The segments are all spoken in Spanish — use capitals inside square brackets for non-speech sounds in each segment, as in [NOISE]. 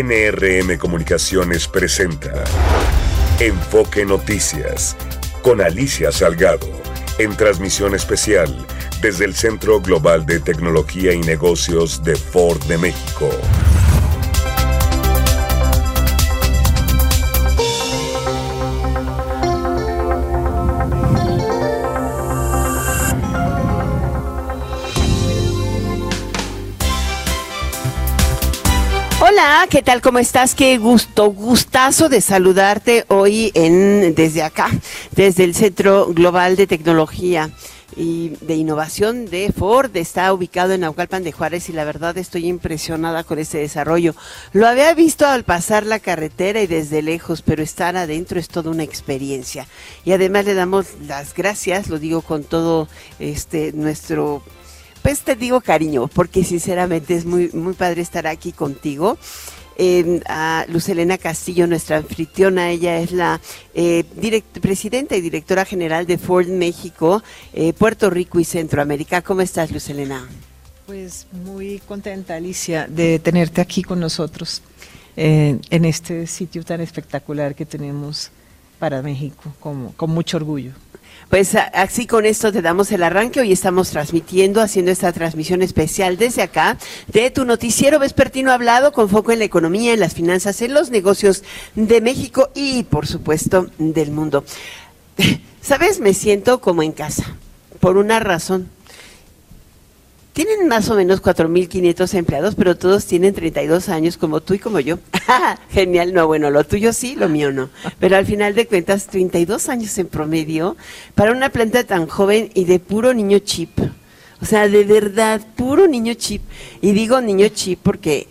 NRM Comunicaciones presenta Enfoque Noticias con Alicia Salgado en transmisión especial desde el Centro Global de Tecnología y Negocios de Ford de México. Hola, ¿qué tal? ¿Cómo estás? Qué gusto, gustazo de saludarte hoy en desde acá, desde el Centro Global de Tecnología y de Innovación de Ford. Está ubicado en Naucalpan de Juárez y la verdad estoy impresionada con este desarrollo. Lo había visto al pasar la carretera y desde lejos, pero estar adentro es toda una experiencia. Y además le damos las gracias, lo digo con todo este nuestro pues te digo cariño, porque sinceramente es muy, muy padre estar aquí contigo. A Lucelena Castillo, nuestra anfitriona, ella es la eh, presidenta y directora general de Ford México, eh, Puerto Rico y Centroamérica. ¿Cómo estás, Lucelena? Pues muy contenta, Alicia, de tenerte aquí con nosotros en este sitio tan espectacular que tenemos para México, como, con mucho orgullo. Pues así con esto te damos el arranque. Hoy estamos transmitiendo, haciendo esta transmisión especial desde acá de tu noticiero vespertino hablado con foco en la economía, en las finanzas, en los negocios de México y por supuesto del mundo. [LAUGHS] Sabes, me siento como en casa, por una razón tienen más o menos 4.500 empleados, pero todos tienen 32 años, como tú y como yo. [LAUGHS] Genial, no, bueno, lo tuyo sí, lo mío no. Pero al final de cuentas, 32 años en promedio para una planta tan joven y de puro niño chip. O sea, de verdad, puro niño chip. Y digo niño chip porque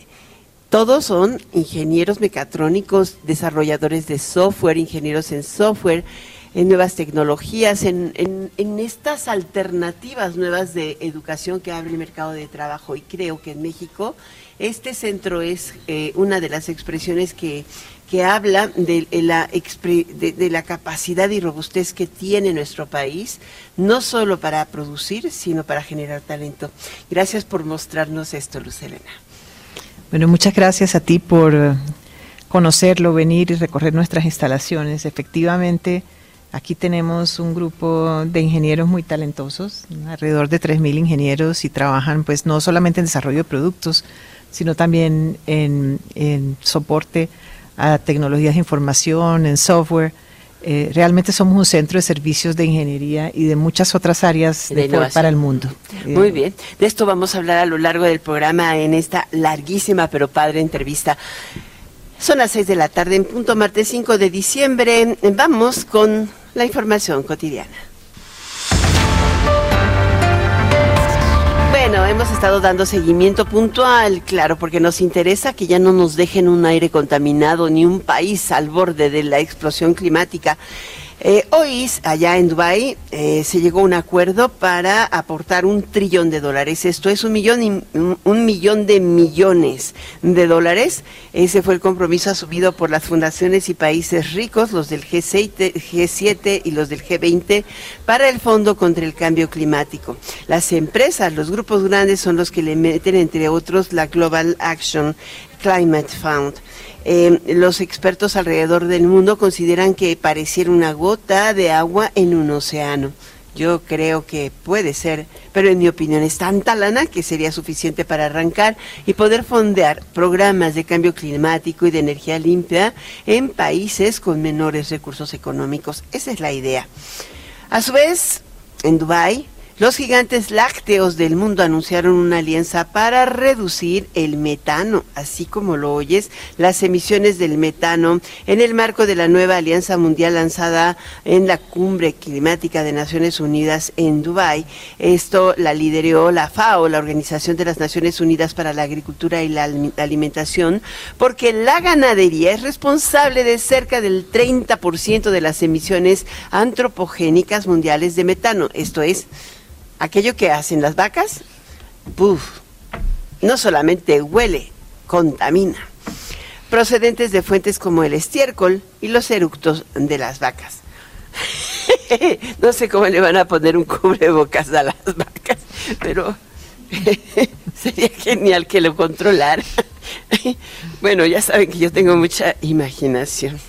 todos son ingenieros mecatrónicos, desarrolladores de software, ingenieros en software en nuevas tecnologías, en, en, estas alternativas nuevas de educación que abre el mercado de trabajo. Y creo que en México este centro es eh, una de las expresiones que, habla de la, de, la capacidad y robustez que tiene nuestro país, no solo para producir, sino para generar talento. Gracias por mostrarnos esto, Luz Bueno, muchas gracias a ti por conocerlo, venir y recorrer nuestras instalaciones. Efectivamente, Aquí tenemos un grupo de ingenieros muy talentosos, alrededor de 3.000 ingenieros y trabajan pues no solamente en desarrollo de productos, sino también en, soporte a tecnologías de información, en software. Eh, realmente somos un centro de servicios de ingeniería y de muchas otras áreas de para el mundo. Muy bien, de esto vamos a hablar a lo largo del programa en esta larguísima pero padre entrevista. Son las 6 de la tarde en punto, martes 5 de diciembre. Vamos con la información cotidiana. Bueno, hemos estado dando seguimiento puntual, claro, porque nos interesa que ya no nos dejen un aire contaminado ni un país al borde de la explosión climática. Eh, hoy, allá en Dubái, eh, se llegó a un acuerdo para aportar un trillón de dólares. Esto es un millón, y, un millón de millones de dólares. Ese fue el compromiso asumido por las fundaciones y países ricos, los del G7, G7 y los del G20, para el Fondo contra el Cambio Climático. Las empresas, los grupos grandes son los que le meten, entre otros, la Global Action Climate Fund. Eh, los expertos alrededor del mundo consideran que pareciera una gota de agua en un océano. Yo creo que puede ser, pero en mi opinión es tanta lana que sería suficiente para arrancar y poder fondear programas de cambio climático y de energía limpia en países con menores recursos económicos. Esa es la idea. A su vez, en Dubái, los gigantes lácteos del mundo anunciaron una alianza para reducir el metano, así como lo oyes, las emisiones del metano en el marco de la nueva alianza mundial lanzada en la cumbre climática de Naciones Unidas en Dubái. Esto la lideró la FAO, la Organización de las Naciones Unidas para la Agricultura y la Alimentación, porque la ganadería es responsable de cerca del 30% de las emisiones antropogénicas mundiales de metano. Esto es aquello que hacen las vacas, no solamente huele, contamina. Procedentes de fuentes como el estiércol y los eructos de las vacas. [LAUGHS] no sé cómo le van a poner un cubrebocas a las vacas, pero [LAUGHS] sería genial que lo controlara. [LAUGHS] bueno, ya saben que yo tengo mucha imaginación.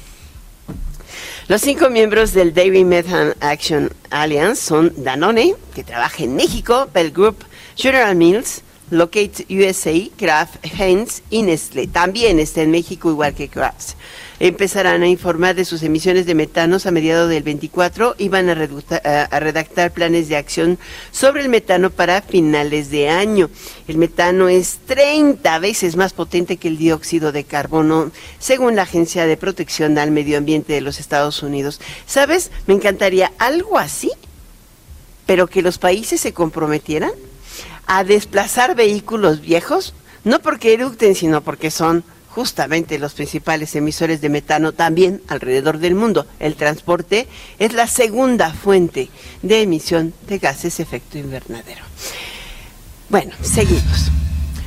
Los cinco miembros del Dairy Methane Action Alliance son Danone, que trabaja en México, Bell Group, General Mills, Locate USA, Kraft Heinz y Nestlé. También está en México igual que Kraft. Empezarán a informar de sus emisiones de metanos a mediados del 24 y van a, a, redactar planes de acción sobre el metano para finales de año. El metano es 30 veces más potente que el dióxido de carbono, según la Agencia de Protección al Medio Ambiente de los Estados Unidos. ¿Sabes? Me encantaría algo así, pero que los países se comprometieran a desplazar vehículos viejos, no porque eructen, sino porque son justamente los principales emisores de metano también alrededor del mundo. El transporte es la segunda fuente de emisión de gases efecto invernadero. Bueno, seguimos.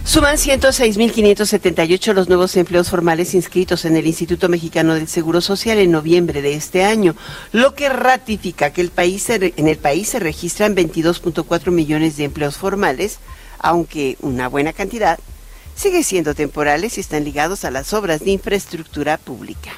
Suman 106.578 los nuevos empleos formales inscritos en el Instituto Mexicano del Seguro Social en noviembre de este año, lo que ratifica que el país en el país se registran 22.4 millones de empleos formales, aunque una buena cantidad sigue siendo temporales y están ligados a las obras de infraestructura pública.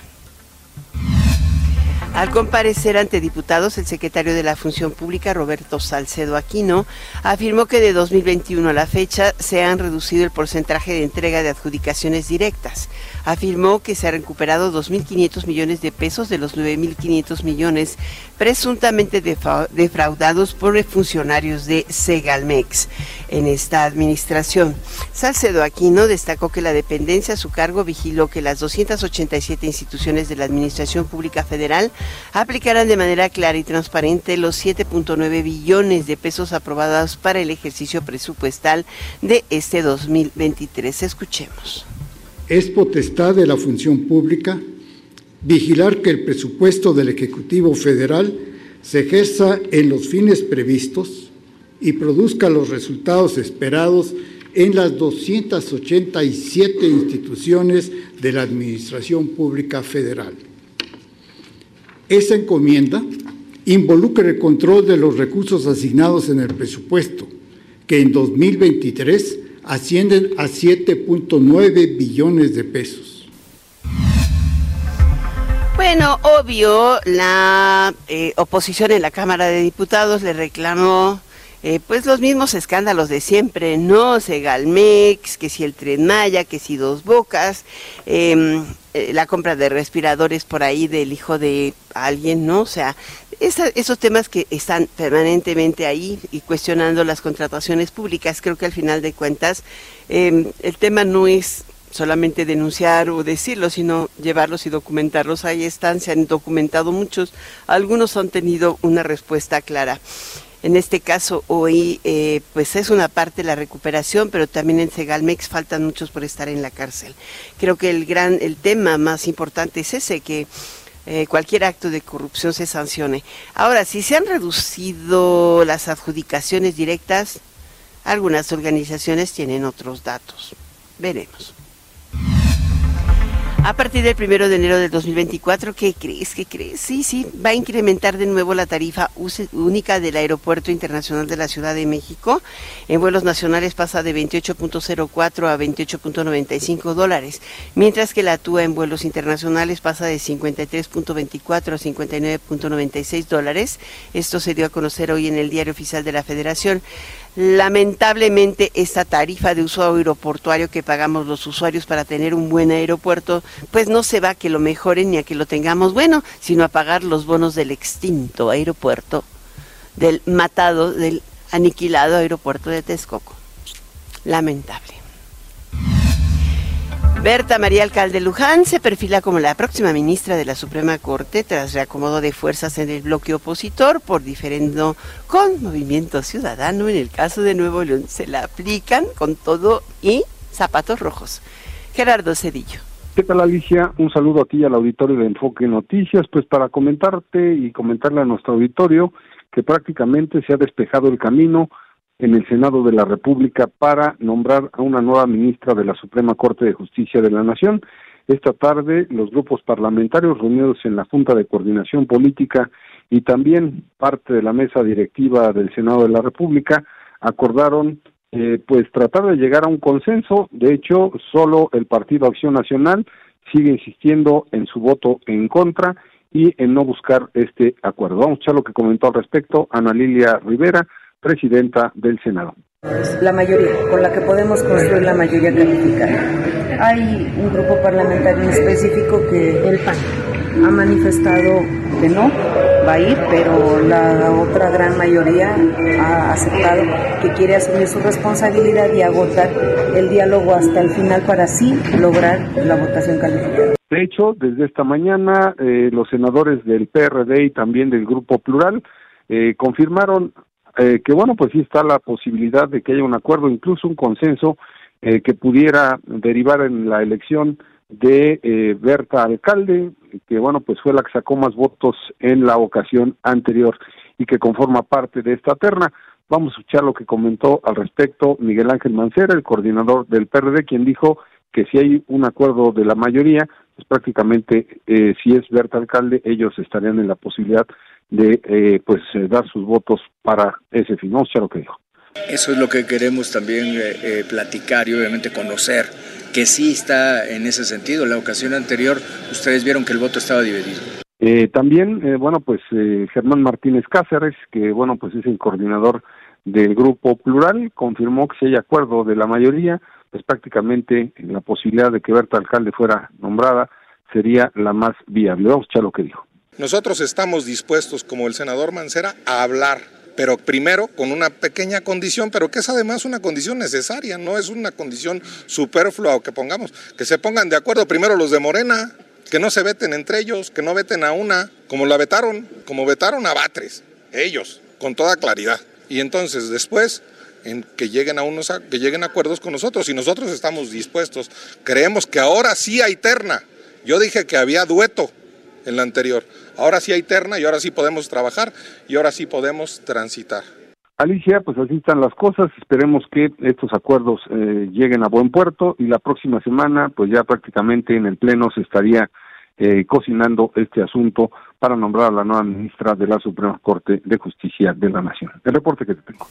Al comparecer ante diputados, el secretario de la Función Pública, Roberto Salcedo Aquino, afirmó que de 2021 a la fecha se han reducido el porcentaje de entrega de adjudicaciones directas. Afirmó que se han recuperado 2.500 millones de pesos de los 9.500 millones presuntamente defraudados por funcionarios de Segalmex en esta administración. Salcedo Aquino destacó que la dependencia a su cargo vigiló que las 287 instituciones de la Administración Pública Federal aplicarán de manera clara y transparente los 7.9 billones de pesos aprobados para el ejercicio presupuestal de este 2023. Escuchemos. Es potestad de la función pública vigilar que el presupuesto del Ejecutivo Federal se ejerza en los fines previstos y produzca los resultados esperados en las 287 instituciones de la Administración Pública Federal. Esa encomienda involucra el control de los recursos asignados en el presupuesto, que en 2023 ascienden a 7.9 billones de pesos. Bueno, obvio, la eh, oposición en la Cámara de Diputados le reclamó eh, pues los mismos escándalos de siempre, ¿no? Segalmex, que si el Tren Maya, que si Dos Bocas, em, eh, la compra de respiradores por ahí del hijo de alguien, ¿no? O sea, esos temas que están permanentemente ahí y cuestionando las contrataciones públicas, creo que al final de cuentas em, el tema no es solamente denunciar o decirlo, sino llevarlos y documentarlos. Ahí están, se han documentado muchos, algunos han tenido una respuesta clara. En este caso, hoy, eh, pues es una parte la recuperación, pero también en Segalmex faltan muchos por estar en la cárcel. Creo que el gran, el tema más importante es ese, que eh, cualquier acto de corrupción se sancione. Ahora, si se han reducido las adjudicaciones directas, algunas organizaciones tienen otros datos. Veremos. A partir del primero de enero del 2024, ¿qué crees? ¿Qué crees? Sí, sí, va a incrementar de nuevo la tarifa única del Aeropuerto Internacional de la Ciudad de México. En vuelos nacionales pasa de 28.04 a 28.95 dólares, mientras que la TUA en vuelos internacionales pasa de 53.24 a 59.96 dólares. Esto se dio a conocer hoy en el Diario Oficial de la Federación. Lamentablemente esta tarifa de uso aeroportuario que pagamos los usuarios para tener un buen aeropuerto, pues no se va a que lo mejoren ni a que lo tengamos bueno, sino a pagar los bonos del extinto aeropuerto, del matado, del aniquilado aeropuerto de Texcoco. Lamentable. Berta María Alcalde Luján se perfila como la próxima ministra de la Suprema Corte tras reacomodo de fuerzas en el bloque opositor por diferendo con Movimiento Ciudadano. En el caso de Nuevo León se la aplican con todo y zapatos rojos. Gerardo Cedillo. ¿Qué tal Alicia? Un saludo a ti y al auditorio de Enfoque Noticias, pues para comentarte y comentarle a nuestro auditorio que prácticamente se ha despejado el camino en el Senado de la República para nombrar a una nueva ministra de la Suprema Corte de Justicia de la Nación. Esta tarde los grupos parlamentarios reunidos en la Junta de Coordinación Política y también parte de la mesa directiva del Senado de la República acordaron eh, pues tratar de llegar a un consenso. De hecho, solo el Partido Acción Nacional sigue insistiendo en su voto en contra y en no buscar este acuerdo. Vamos a escuchar lo que comentó al respecto Ana Lilia Rivera, presidenta del Senado. La mayoría, con la que podemos construir la mayoría calificada. Hay un grupo parlamentario en específico que el PAN ha manifestado que no va a ir, pero la otra gran mayoría ha aceptado que quiere asumir su responsabilidad y agotar el diálogo hasta el final para así lograr la votación calificada. De hecho, desde esta mañana, eh, los senadores del PRD y también del Grupo Plural eh, confirmaron eh, que, bueno, pues sí está la posibilidad de que haya un acuerdo, incluso un consenso que pudiera derivar en la elección de Berta Alcalde, que, bueno, pues fue la que sacó más votos en la ocasión anterior y que conforma parte de esta terna. Vamos a escuchar lo que comentó al respecto Miguel Ángel Mancera, el coordinador del PRD, quien dijo que si hay un acuerdo de la mayoría, pues prácticamente eh, si es Berta alcalde, ellos estarían en la posibilidad de eh, pues eh, dar sus votos para ese fin. No sé lo que dijo. Eso es lo que queremos también platicar y obviamente conocer, que sí está en ese sentido. La ocasión anterior ustedes vieron que el voto estaba dividido. también, bueno, pues Germán Martínez Cáceres, que bueno, pues es el coordinador del grupo plural, confirmó que si hay acuerdo de la mayoría, pues prácticamente la posibilidad de que Berta Alcalde fuera nombrada sería la más viable. Vamos a escuchar lo que dijo. Nosotros estamos dispuestos, como el senador Mancera, a hablar, pero primero con una pequeña condición, pero que es además una condición necesaria, no es una condición superflua o que pongamos, que se pongan de acuerdo primero los de Morena, que no se veten entre ellos, que no veten a una, como la vetaron, como vetaron a Batres, ellos, con toda claridad. Y entonces después que lleguen a unos que lleguen a acuerdos con nosotros y nosotros estamos dispuestos. Creemos que ahora sí hay terna. Yo dije que había dueto en la anterior. Ahora sí hay terna y ahora sí podemos trabajar y ahora sí podemos transitar. Alicia, pues así están las cosas. Esperemos que estos acuerdos eh, lleguen a buen puerto y la próxima semana, pues ya prácticamente en el Pleno se estaría eh, cocinando este asunto para nombrar a la nueva ministra de la Suprema Corte de Justicia de la Nación. El reporte que te tengo.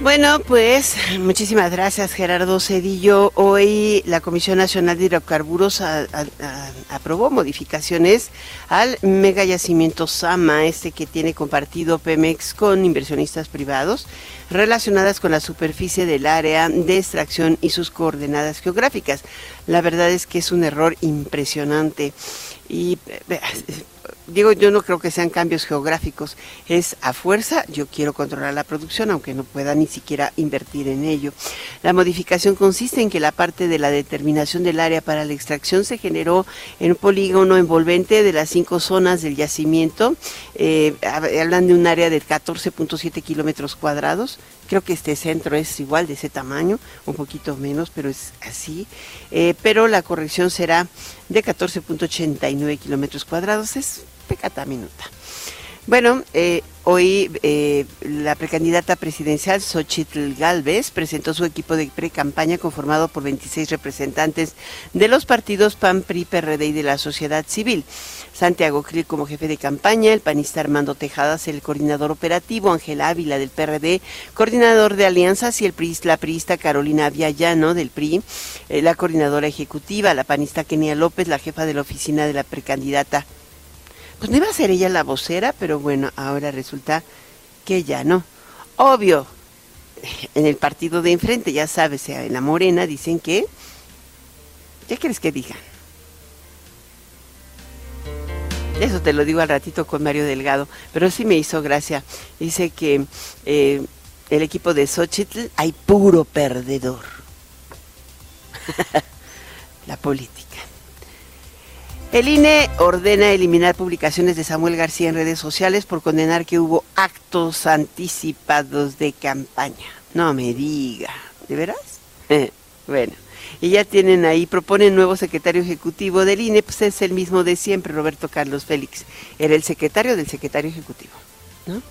Bueno, pues muchísimas gracias Gerardo Cedillo. Hoy la Comisión Nacional de Hidrocarburos aprobó modificaciones al mega yacimiento Sama, este que tiene compartido Pemex con inversionistas privados, relacionadas con la superficie del área de extracción y sus coordenadas geográficas. La verdad es que es un error impresionante y eh, digo, yo no creo que sean cambios geográficos, es a fuerza, yo quiero controlar la producción, aunque no pueda ni siquiera invertir en ello. La modificación consiste en que la parte de la determinación del área para la extracción se generó en un polígono envolvente de las cinco zonas del yacimiento, eh, hablan de un área de 14.7 kilómetros cuadrados, creo que este centro es igual de ese tamaño, un poquito menos, pero es así, eh, pero la corrección será de 14.89 kilómetros cuadrados, pecata minuta. Bueno, eh, hoy eh, la precandidata presidencial Xochitl Galvez presentó su equipo de pre-campaña conformado por 26 representantes de los partidos PAN, PRI, PRD y de la sociedad civil. Santiago Krill como jefe de campaña, el panista Armando Tejadas, el coordinador operativo, Ángel Ávila del PRD, coordinador de alianzas y el PRI, la priista Carolina Viallano del PRI, eh, la coordinadora ejecutiva, la panista Kenia López, la jefa de la oficina de la precandidata pues no iba a ser ella la vocera, pero bueno, ahora resulta que ya no. Obvio, en el partido de enfrente, ya sabes, en la morena dicen que... ¿Qué quieres que digan? Eso te lo digo al ratito con Mario Delgado, pero sí me hizo gracia. Dice que eh, el equipo de Xochitl hay puro perdedor. [LAUGHS] la política. El INE ordena eliminar publicaciones de Samuel García en redes sociales por condenar que hubo actos anticipados de campaña. No me diga, ¿de veras? bueno, y ya tienen ahí, proponen nuevo secretario ejecutivo del INE, pues es el mismo de siempre, Roberto Carlos Félix. Era el secretario del secretario ejecutivo, ¿no?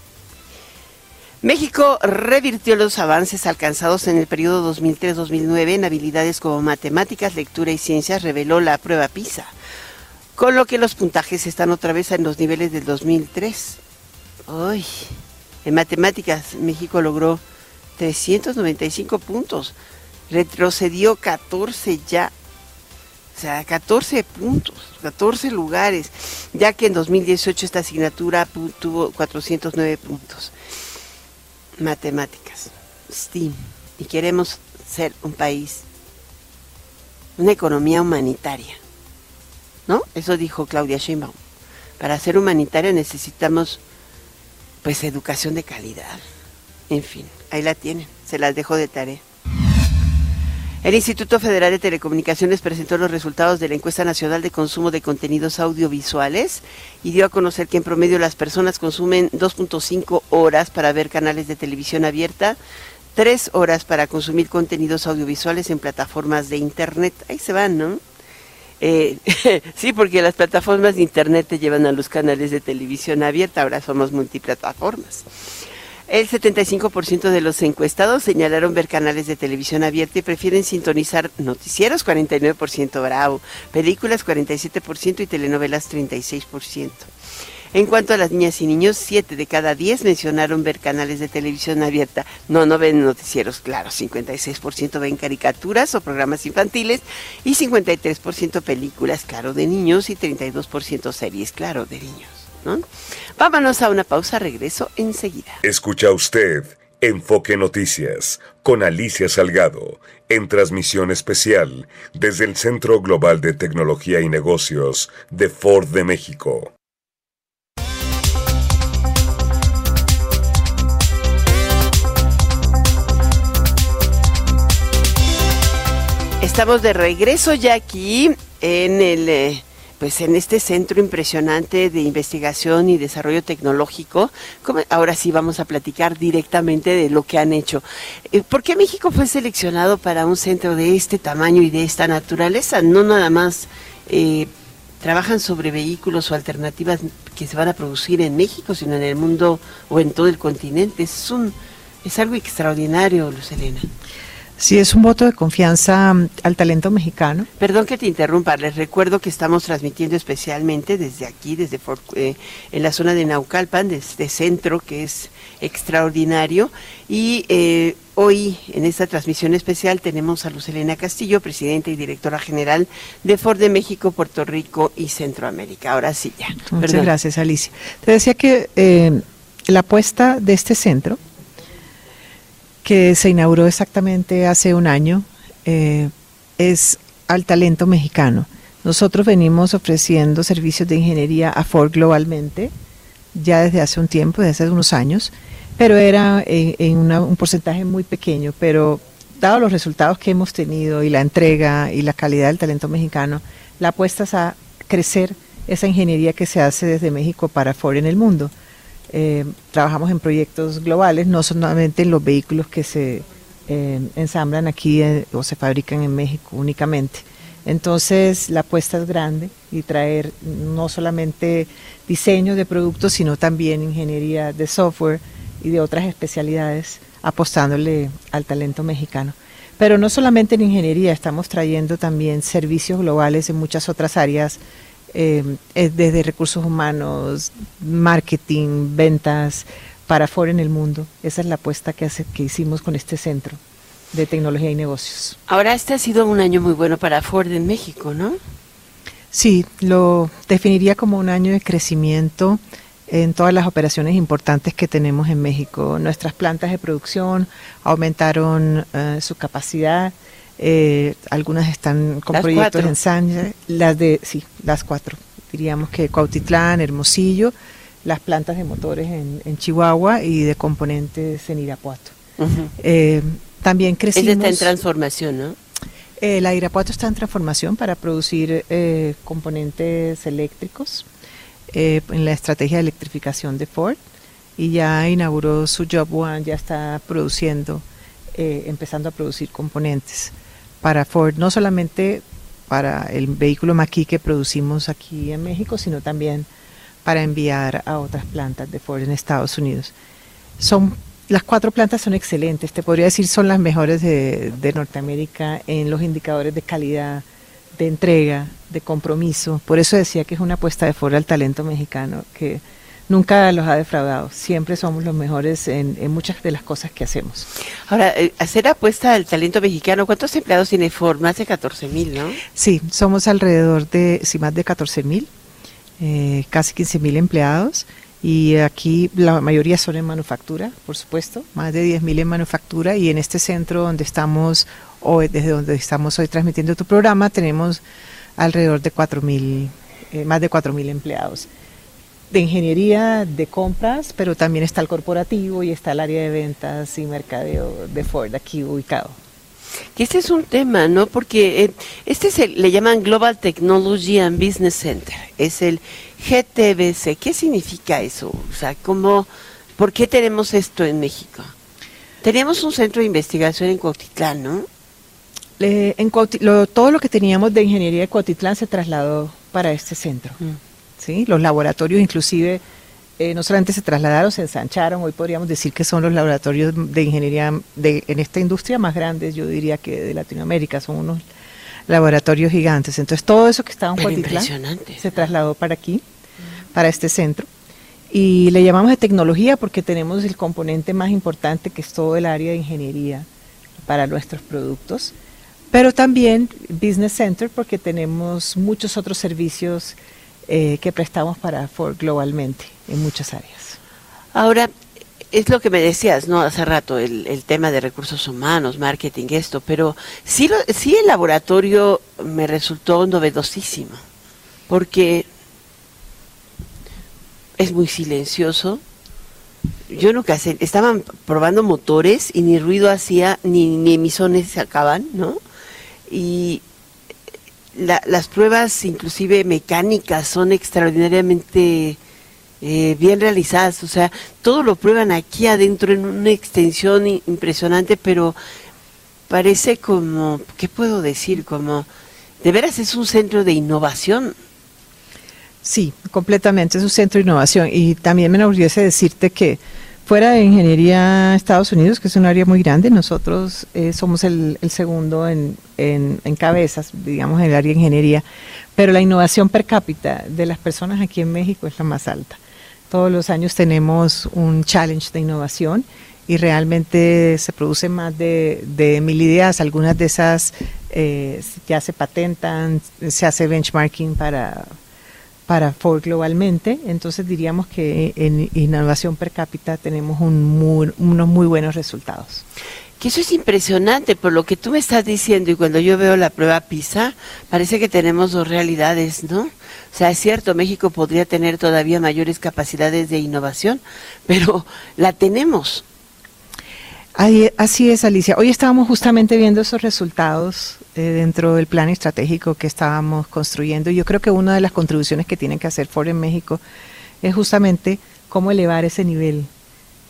México revirtió los avances alcanzados en el periodo 2003-2009 en habilidades como matemáticas, lectura y ciencias, reveló la prueba PISA con lo que los puntajes están otra vez en los niveles del 2003. Uy, en matemáticas México logró 395 puntos. Retrocedió 14 ya. O sea, 14 puntos, 14 lugares, ya que en 2018 esta asignatura tuvo 409 puntos. Matemáticas, STEAM. Y queremos ser un país, una economía humanitaria. ¿No? Eso dijo Claudia Sheinbaum. Para ser humanitaria necesitamos pues educación de calidad. En fin, ahí la tienen, se las dejo de tarea. El Instituto Federal de Telecomunicaciones presentó los resultados de la encuesta nacional de consumo de contenidos audiovisuales y dio a conocer que en promedio las personas consumen 2.5 horas para ver canales de televisión abierta, 3 horas para consumir contenidos audiovisuales en plataformas de Internet. Ahí se van, ¿no? Eh, [LAUGHS] sí, porque las plataformas de Internet te llevan a los canales de televisión abierta, ahora somos multiplataformas. El 75% de los encuestados señalaron ver canales de televisión abierta y prefieren sintonizar noticieros, 49% bravo, películas, 47% y telenovelas, 36%. En cuanto a las niñas y niños, 7 de cada 10 mencionaron ver canales de televisión abierta. No, no ven noticieros, claro, 56% ven caricaturas o programas infantiles y 53% películas, claro, de niños y 32% series, claro, de niños. Vámonos a una pausa, regreso enseguida. Escucha usted Enfoque Noticias con Alicia Salgado en transmisión especial desde el Centro Global de Tecnología y Negocios de Ford de México. Estamos de regreso ya aquí en el eh, pues en este centro impresionante de investigación y desarrollo tecnológico. ahora sí vamos a platicar directamente de lo que han hecho. Eh, ¿Por qué México fue seleccionado para un centro de este tamaño y de esta naturaleza? No nada más eh, trabajan sobre vehículos o alternativas que se van a producir en México, sino en el mundo o en todo el continente. Es un es algo extraordinario, Luz Elena. Sí, es un voto de confianza mm, al talento mexicano. Perdón que te interrumpa, les recuerdo que estamos transmitiendo especialmente desde aquí, desde eh, en la zona de Naucalpan, desde centro que es extraordinario. Y eh, hoy en esta transmisión especial tenemos a Luz Elena Castillo, presidenta y directora general de Ford de México, Puerto Rico y Centroamérica. Ahora sí ya. Muchas gracias, Alicia. Te decía que eh, la apuesta de este centro que se inauguró exactamente hace un año, eh, es al talento mexicano. Nosotros venimos ofreciendo servicios de ingeniería a Ford globalmente ya desde hace un tiempo, desde hace unos años, pero era en, un porcentaje muy pequeño, pero dado los resultados que hemos tenido y la entrega y la calidad del talento mexicano, la apuesta es a crecer esa ingeniería que se hace desde México para Ford en el mundo. Eh, trabajamos en proyectos globales, no solamente en los vehículos que se eh, ensamblan aquí eh, o se fabrican en México únicamente. Entonces la apuesta es grande y traer no solamente diseño de productos, sino también ingeniería de software y de otras especialidades, apostándole al talento mexicano. Pero no solamente en ingeniería, estamos trayendo también servicios globales en muchas otras áreas eh, desde recursos humanos, marketing, ventas para Ford en el mundo. Esa es la apuesta que, hace, que hicimos con este centro de tecnología y negocios. Ahora este ha sido un año muy bueno para Ford en México, ¿no? Sí, lo definiría como un año de crecimiento en todas las operaciones importantes que tenemos en México. Nuestras plantas de producción aumentaron eh, su capacidad, eh, algunas están con proyectos en Sánchez, las de, sí, las cuatro, diríamos que Cuautitlán, Hermosillo, las plantas de motores en, Chihuahua y de componentes en Irapuato. eh, también crecimos... está en transformación, ¿no? Eh, la Irapuato está en transformación para producir eh, componentes eléctricos eh, en la estrategia de electrificación de Ford. Y ya inauguró su Job One, ya está produciendo, empezando a producir componentes para Ford, no solamente para el vehículo Maki que producimos aquí en México, sino también para enviar a otras plantas de Ford en Estados Unidos. Son las cuatro plantas son excelentes, te podría decir son las mejores de, de Norteamérica en los indicadores de calidad, de entrega, de compromiso. Por eso decía que es una apuesta de Ford al talento mexicano, que nunca los ha defraudado. Siempre somos los mejores en, muchas de las cosas que hacemos. Ahora, eh, hacer apuesta al talento mexicano, ¿cuántos empleados tiene Ford? Más de 14 mil, ¿no? Sí, somos alrededor de, sí, más de 14 mil, eh, casi 15 mil empleados. Y aquí la mayoría son en manufactura, por supuesto, más de 10 mil en manufactura. Y en este centro donde estamos hoy, desde donde estamos hoy transmitiendo tu programa, tenemos alrededor de 4 mil, eh, más de 4 mil empleados de ingeniería, de compras, pero también está el corporativo y está el área de ventas y mercadeo de Ford aquí ubicado. Que este es un tema, ¿no? Porque eh, este es el, le llaman Global Technology and Business Center, es el GTBC. ¿Qué significa eso? O sea, ¿cómo, ¿por qué tenemos esto en México? Teníamos un centro de investigación en Cuautitlán, ¿no? en todo lo que teníamos de ingeniería de Cuautitlán se trasladó para este centro. Mm. ¿Sí? Los laboratorios inclusive eh, no solamente se trasladaron, se ensancharon, hoy podríamos decir que son los laboratorios de ingeniería de, en esta industria más grandes, yo diría que de Latinoamérica, son unos laboratorios gigantes. Entonces todo eso que estaba en Cuautitlán se trasladó para aquí, para este centro. Y le llamamos de tecnología porque tenemos el componente más importante que es todo el área de ingeniería para nuestros productos, pero también Business Center porque tenemos muchos otros servicios eh, que prestamos para Ford globalmente en muchas áreas. Ahora, es lo que me decías, ¿no? Hace rato, el, el tema de recursos humanos, marketing, esto, pero sí, sí el laboratorio me resultó novedosísimo, porque es muy silencioso. Yo nunca sé, estaban probando motores y ni ruido hacía, ni, ni emisiones sacaban, ¿no? Y las pruebas, inclusive mecánicas, son extraordinariamente eh, bien realizadas. O sea, todo lo prueban aquí adentro en una extensión impresionante, pero parece como, ¿qué puedo decir? Como, de veras es un centro de innovación. Sí, completamente, es un centro de innovación. Y también me enorgullece decirte que Fuera de ingeniería Estados Unidos, que es un área muy grande, nosotros eh, somos el, segundo en, cabezas, digamos, en el área de ingeniería, pero la innovación per cápita de las personas aquí en México es la más alta. Todos los años tenemos un challenge de innovación y realmente se producen más de, mil ideas, algunas de esas eh, ya se patentan, se hace benchmarking para para Ford globalmente, entonces diríamos que en innovación per cápita tenemos unos muy buenos resultados. Que eso es impresionante por lo que tú me estás diciendo y cuando yo veo la prueba PISA, parece que tenemos dos realidades, ¿no? O sea, es cierto, México podría tener todavía mayores capacidades de innovación, pero la tenemos. Así es, Alicia. Hoy estábamos justamente viendo esos resultados eh, dentro del plan estratégico que estábamos construyendo. Yo creo que una de las contribuciones que tienen que hacer Ford en México es justamente cómo elevar ese nivel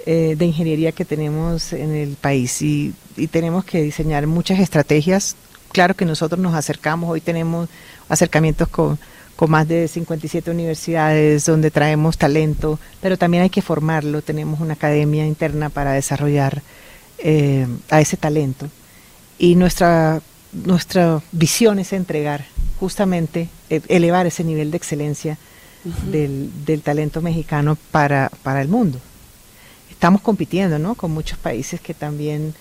eh, de ingeniería que tenemos en el país y, tenemos que diseñar muchas estrategias. Claro que nosotros nos acercamos, hoy tenemos acercamientos con, con más de 57 universidades donde traemos talento, pero también hay que formarlo. Tenemos una academia interna para desarrollar eh, a ese talento. Y nuestra, nuestra visión es entregar justamente, e, elevar ese nivel de excelencia del, del, talento mexicano para, para el mundo. Estamos compitiendo ¿no? con muchos países que también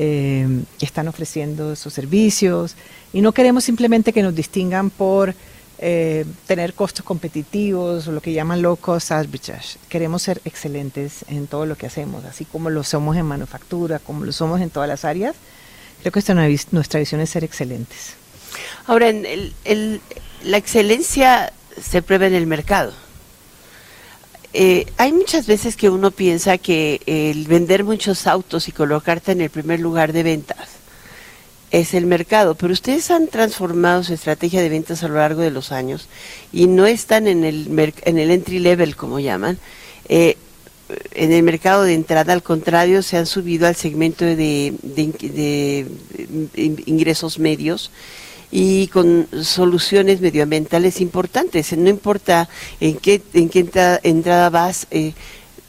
eh, están ofreciendo esos servicios y no queremos simplemente que nos distingan por eh, tener costos competitivos o lo que llaman low cost arbitrage. Queremos ser excelentes en todo lo que hacemos, así como lo somos en manufactura, como lo somos en todas las áreas. Creo que nuestra visión es ser excelentes. Ahora, el, la excelencia se prueba en el mercado. Eh, hay muchas veces que uno piensa que el vender muchos autos y colocarte en el primer lugar de ventas es el mercado, pero ustedes han transformado su estrategia de ventas a lo largo de los años y no están en el, en el entry level, como llaman, eh, en el mercado de entrada, al contrario, se han subido al segmento de, de, ingresos medios y con soluciones medioambientales importantes. No importa en qué, en qué entrada, vas, eh,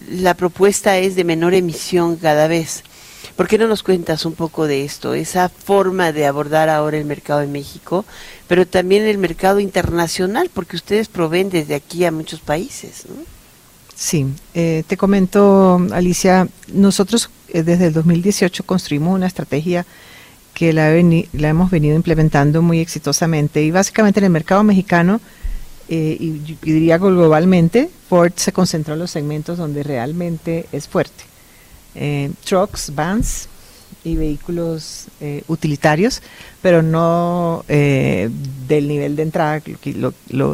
la propuesta es de menor emisión cada vez. ¿Por qué no nos cuentas un poco de esto, esa forma de abordar ahora el mercado en México, pero también el mercado internacional, porque ustedes proveen desde aquí a muchos países? ¿no? Sí, eh, te comento, Alicia, nosotros eh, desde el 2018 construimos una estrategia que la, hemos venido implementando muy exitosamente y básicamente en el mercado mexicano eh, y, diría globalmente, Ford se concentró en los segmentos donde realmente es fuerte. trucks, vans y vehículos utilitarios, pero no del nivel de entrada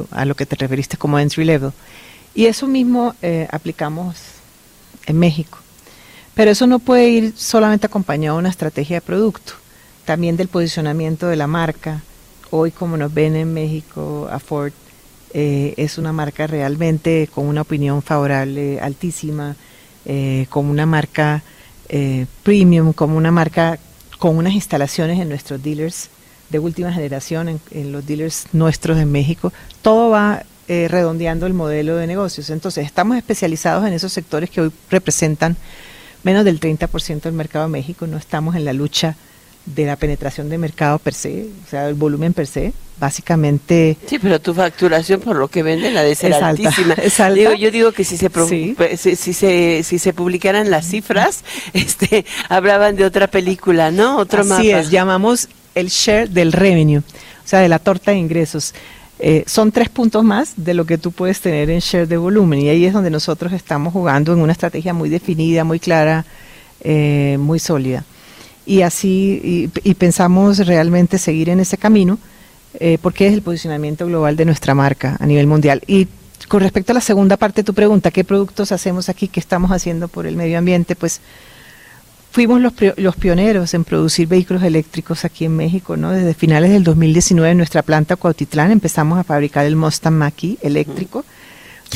a lo que te referiste como entry level. Y eso mismo eh, aplicamos en México. Pero eso no puede ir solamente acompañado de una estrategia de producto, también del posicionamiento de la marca. Hoy, como nos ven en México, a Ford eh, es una marca realmente con una opinión favorable altísima, eh, como una marca premium, como una marca con unas instalaciones en nuestros dealers de última generación, en, en los dealers nuestros en México. Todo va eh, redondeando el modelo de negocios. Entonces, estamos especializados en esos sectores que hoy representan menos del 30% del mercado de México. No estamos en la lucha de la penetración de mercado per se, o sea, el volumen per se. Básicamente. Sí, pero tu facturación por lo que vende la de ser altísima. [LAUGHS] yo digo que si se, pues, si, se si se publicaran las cifras, [LAUGHS] este hablaban de otra película, ¿no? Otro Así es, llamamos el share del revenue, o sea, de la torta de ingresos. Eh, son tres puntos más de lo que tú puedes tener en share de volumen y ahí es donde nosotros estamos jugando en una estrategia muy definida, muy clara, eh, muy sólida. Y así, y, pensamos realmente seguir en ese camino eh, porque es el posicionamiento global de nuestra marca a nivel mundial. Y con respecto a la segunda parte de tu pregunta, ¿qué productos hacemos aquí? ¿Qué estamos haciendo por el medio ambiente? Pues fuimos los, los, pioneros en producir vehículos eléctricos aquí en México, ¿no? Desde finales del 2019 en nuestra planta Cuautitlán empezamos a fabricar el Mustang Mach-E eléctrico.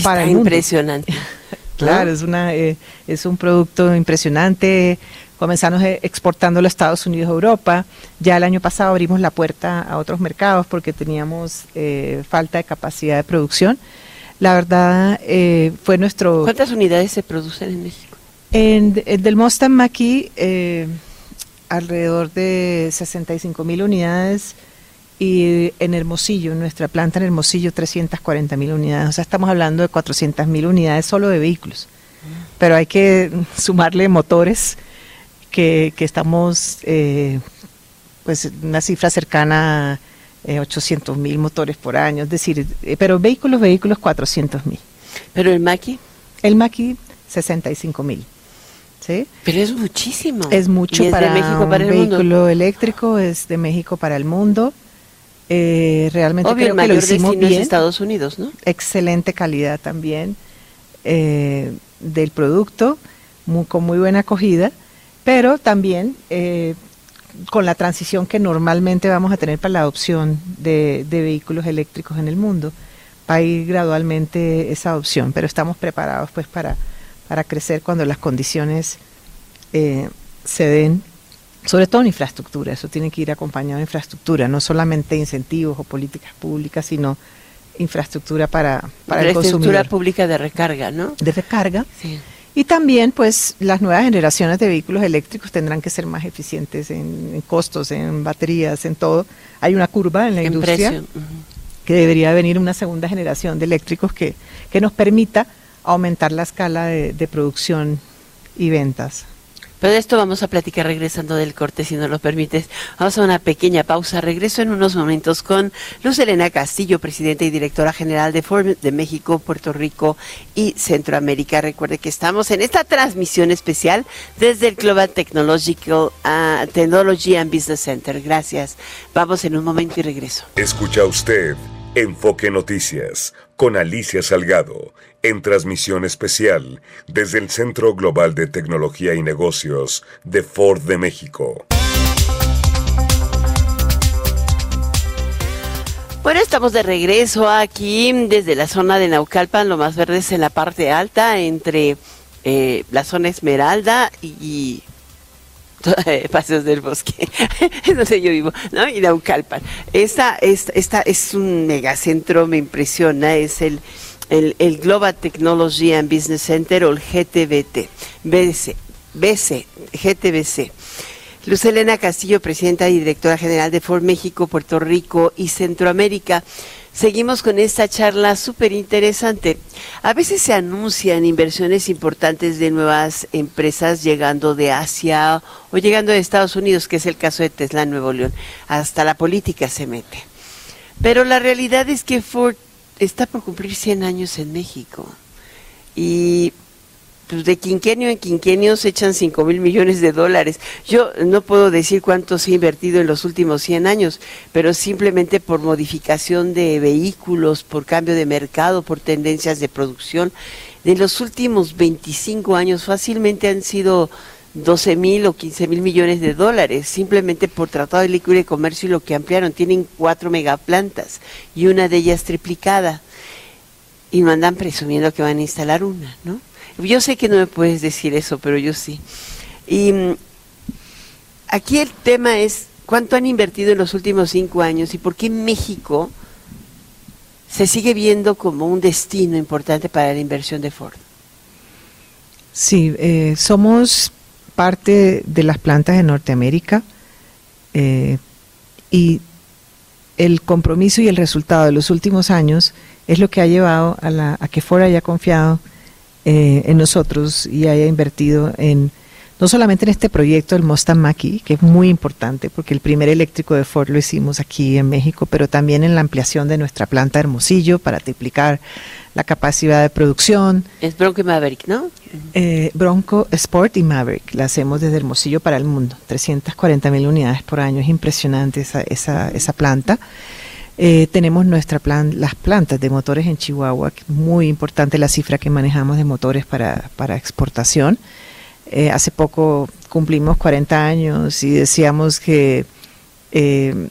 Para impresionante. [LAUGHS] claro, es, una, eh, es un producto impresionante. Comenzamos eh, exportándolo a Estados Unidos a Europa. Ya el año pasado abrimos la puerta a otros mercados porque teníamos eh, falta de capacidad de producción. La verdad fue nuestro... ¿Cuántas unidades se producen en México? En, del Mustang Mach-E, eh, alrededor de 65 mil unidades y en Hermosillo, en nuestra planta en Hermosillo, 340 mil unidades. O sea, estamos hablando de 400 mil unidades solo de vehículos. Pero hay que sumarle motores que, que estamos, eh, pues, una cifra cercana a eh, 800 mil motores por año. Es decir, eh, pero vehículos, vehículos, 400 mil. ¿Pero el Mach-E? El Mach-E, 65 mil. Pero es muchísimo. Es mucho para México para el vehículo eléctrico, es de México para el mundo. Eh, realmente creo que lo hicimos bien. Estados Unidos, ¿no? Excelente calidad también eh, del producto, con muy buena acogida, pero también eh, con la transición que normalmente vamos a tener para la adopción de, de vehículos eléctricos en el mundo. Va a ir gradualmente esa adopción, pero estamos preparados pues para para crecer cuando las condiciones eh, se den, sobre todo en infraestructura, eso tiene que ir acompañado de infraestructura, no solamente incentivos o políticas públicas, sino infraestructura para, para el consumidor. Infraestructura pública de recarga, ¿no? De recarga. Sí. Y también, pues, las nuevas generaciones de vehículos eléctricos tendrán que ser más eficientes en, costos, en baterías, en todo. Hay una curva en la industria que debería venir una segunda generación de eléctricos que, que nos permita aumentar la escala de, producción y ventas. Pero de esto vamos a platicar regresando del corte, si nos lo permites. Vamos a una pequeña pausa. Regreso en unos momentos con Luz Elena Castillo, presidenta y directora general de Ford de México, Puerto Rico y Centroamérica. Recuerde que estamos en esta transmisión especial desde el Global Technological uh, Technology and Business Center. Gracias. Vamos en un momento y regreso. Escucha usted Enfoque Noticias con Alicia Salgado en transmisión especial desde el Centro Global de Tecnología y Negocios de Ford de México. Bueno, estamos de regreso aquí desde la zona de Naucalpan, lo más verde es en la parte alta, entre eh, la zona Esmeralda y, [LAUGHS] Paseos del Bosque, [LAUGHS] es donde yo vivo, ¿no? Y Naucalpan. Esta, esta, esta es un megacentro, me impresiona, es el el, Global Technology and Business Center o el GTBT, BC, BC, GTBC. Luz Elena Castillo, presidenta y directora general de Ford México, Puerto Rico y Centroamérica. Seguimos con esta charla súper interesante. A veces se anuncian inversiones importantes de nuevas empresas llegando de Asia o llegando de Estados Unidos, que es el caso de Tesla en Nuevo León. Hasta la política se mete. Pero la realidad es que Ford está por cumplir 100 años en México. Y pues de quinquenio en quinquenio se echan 5 mil millones de dólares. Yo no puedo decir cuánto se ha invertido en los últimos 100 años, pero simplemente por modificación de vehículos, por cambio de mercado, por tendencias de producción. De los últimos 25 años fácilmente han sido 12 mil o 15 mil millones de dólares, simplemente por Tratado de Libre Comercio y lo que ampliaron. Tienen cuatro megaplantas y una de ellas triplicada. Y no andan presumiendo que van a instalar una, ¿no? Yo sé que no me puedes decir eso, pero yo sí. Y mm, aquí el tema es cuánto han invertido en los últimos cinco años y por qué México se sigue viendo como un destino importante para la inversión de Ford. Sí, eh, somos parte de las plantas de Norteamérica eh, y el compromiso y el resultado de los últimos años es lo que ha llevado a, la, a que Ford haya confiado eh, en nosotros y haya invertido en no solamente en este proyecto del Mustang Mach-E, que es muy importante porque el primer eléctrico de Ford lo hicimos aquí en México, pero también en la ampliación de nuestra planta Hermosillo para triplicar la capacidad de producción. Es Bronco y Maverick, ¿no? Eh, Bronco Sport y Maverick, la hacemos desde Hermosillo para el mundo, 340 mil unidades por año, es impresionante esa, esa, esa planta. Eh, tenemos nuestra plan, las plantas de motores en Chihuahua, muy importante la cifra que manejamos de motores para, para exportación. Eh, hace poco cumplimos 40 años y decíamos que eh,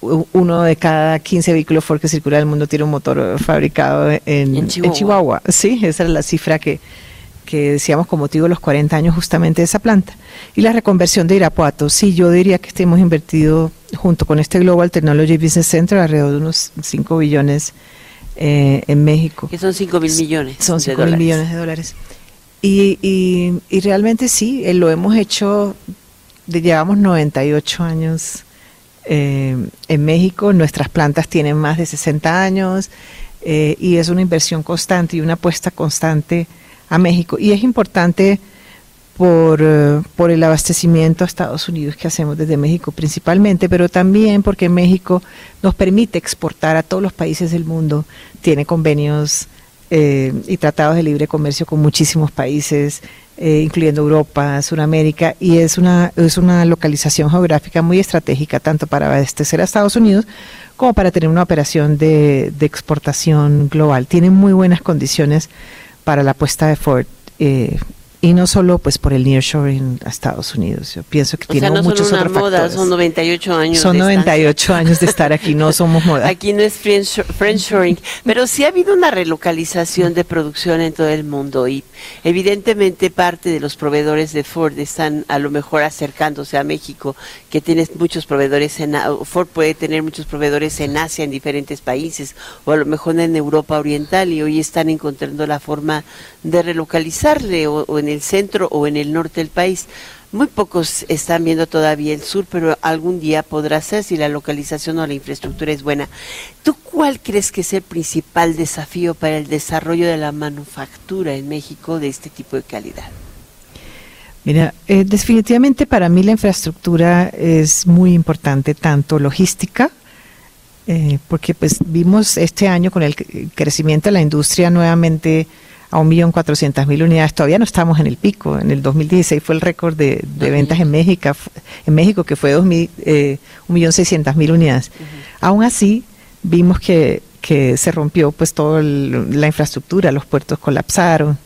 uno de cada 15 vehículos Ford que circula el mundo tiene un motor fabricado en, Chihuahua. Sí, esa es la cifra que, que decíamos con motivo de los 40 años justamente de esa planta. Y la reconversión de Irapuato, sí, yo diría que hemos invertido junto con este Global Technology Business Center alrededor de unos 5 billones eh, en México. Que son 5 mil millones. Son 5 mil millones de dólares. Y, y, y, realmente sí, eh, lo hemos hecho, llevamos 98 años eh, en México, nuestras plantas tienen más de 60 años eh, y es una inversión constante y una apuesta constante a México. Y es importante por, eh, por el abastecimiento a Estados Unidos que hacemos desde México principalmente, pero también porque México nos permite exportar a todos los países del mundo, tiene convenios eh, y tratados de libre comercio con muchísimos países, eh, incluyendo Europa, Sudamérica, y es una, es una localización geográfica muy estratégica tanto para abastecer a Estados Unidos como para tener una operación de, de exportación global. Tiene muy buenas condiciones para la apuesta de Ford. Eh, y no solo pues por el nearshoring a Estados Unidos. Yo pienso que tiene muchos son otros moda, Son 98 años. Son 98 años de estar aquí, no somos [LAUGHS] moda. Aquí no es friendshoring, pero sí ha habido una relocalización de producción en todo el mundo y evidentemente parte de los proveedores de Ford están a lo mejor acercándose a México, que tiene muchos proveedores en Ford puede tener muchos proveedores en Asia en diferentes países o a lo mejor en Europa Oriental y hoy están encontrando la forma de relocalizarle o, en el centro o en el norte del país. Muy pocos están viendo todavía el sur, pero algún día podrá ser si la localización o la infraestructura es buena. ¿Tú cuál crees que es el principal desafío para el desarrollo de la manufactura en México de este tipo de calidad? Mira, eh, definitivamente para mí la infraestructura es muy importante, tanto logística, eh, porque pues vimos este año con el crecimiento de la industria nuevamente a 1.400.000 unidades. Todavía no estamos en el pico. En el 2016 fue el récord de, ventas en México, en México que fue 1.600.000 eh, unidades. Aún así, vimos que, que se rompió pues toda la infraestructura, los puertos colapsaron.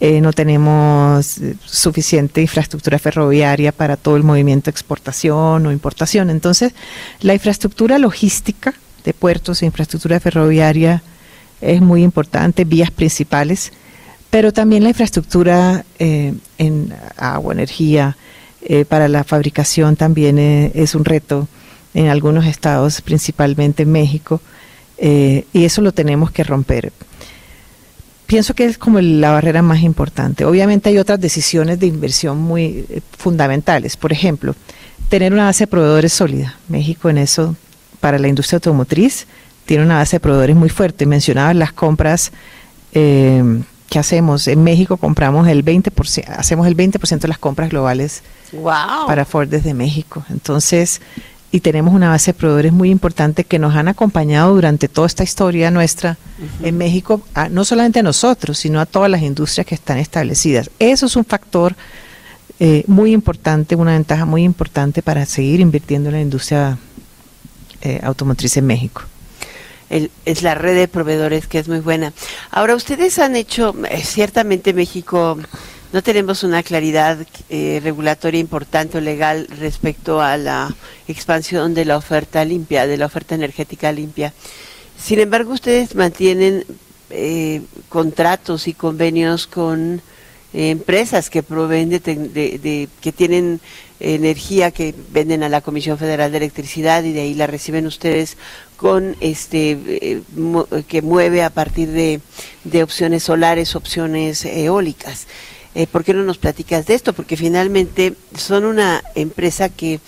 Eh, no tenemos suficiente infraestructura ferroviaria para todo el movimiento de exportación o importación. Entonces, la infraestructura logística de puertos e infraestructura ferroviaria es muy importante, vías principales, pero también la infraestructura eh, en agua, energía, eh, para la fabricación también eh, es un reto en algunos estados, principalmente en México, y eso lo tenemos que romper. Pienso que es como la barrera más importante. Obviamente hay otras decisiones de inversión muy fundamentales. Por ejemplo, tener una base de proveedores sólida. México en eso, para la industria automotriz, tiene una base de proveedores muy fuerte. Mencionaba las compras eh, que hacemos. En México compramos el 20%, hacemos el 20% de las compras globales para Ford desde México. Entonces, y tenemos una base de proveedores muy importante que nos han acompañado durante toda esta historia nuestra en México, no solamente a nosotros, sino a todas las industrias que están establecidas. Eso es un factor eh, muy importante, una ventaja muy importante para seguir invirtiendo en la industria eh, automotriz en México es la red de proveedores que es muy buena. Ahora, ustedes han hecho, eh, ciertamente México, no tenemos una claridad eh, regulatoria importante o legal respecto a la expansión de la oferta limpia, de la oferta energética limpia. Sin embargo, ustedes mantienen eh, contratos y convenios con empresas que proveen de, que tienen energía que venden a la Comisión Federal de Electricidad y de ahí la reciben ustedes con este eh, que mueve a partir de, opciones solares, opciones eólicas. Eh, ¿Por qué no nos platicas de esto? Porque finalmente son una empresa que,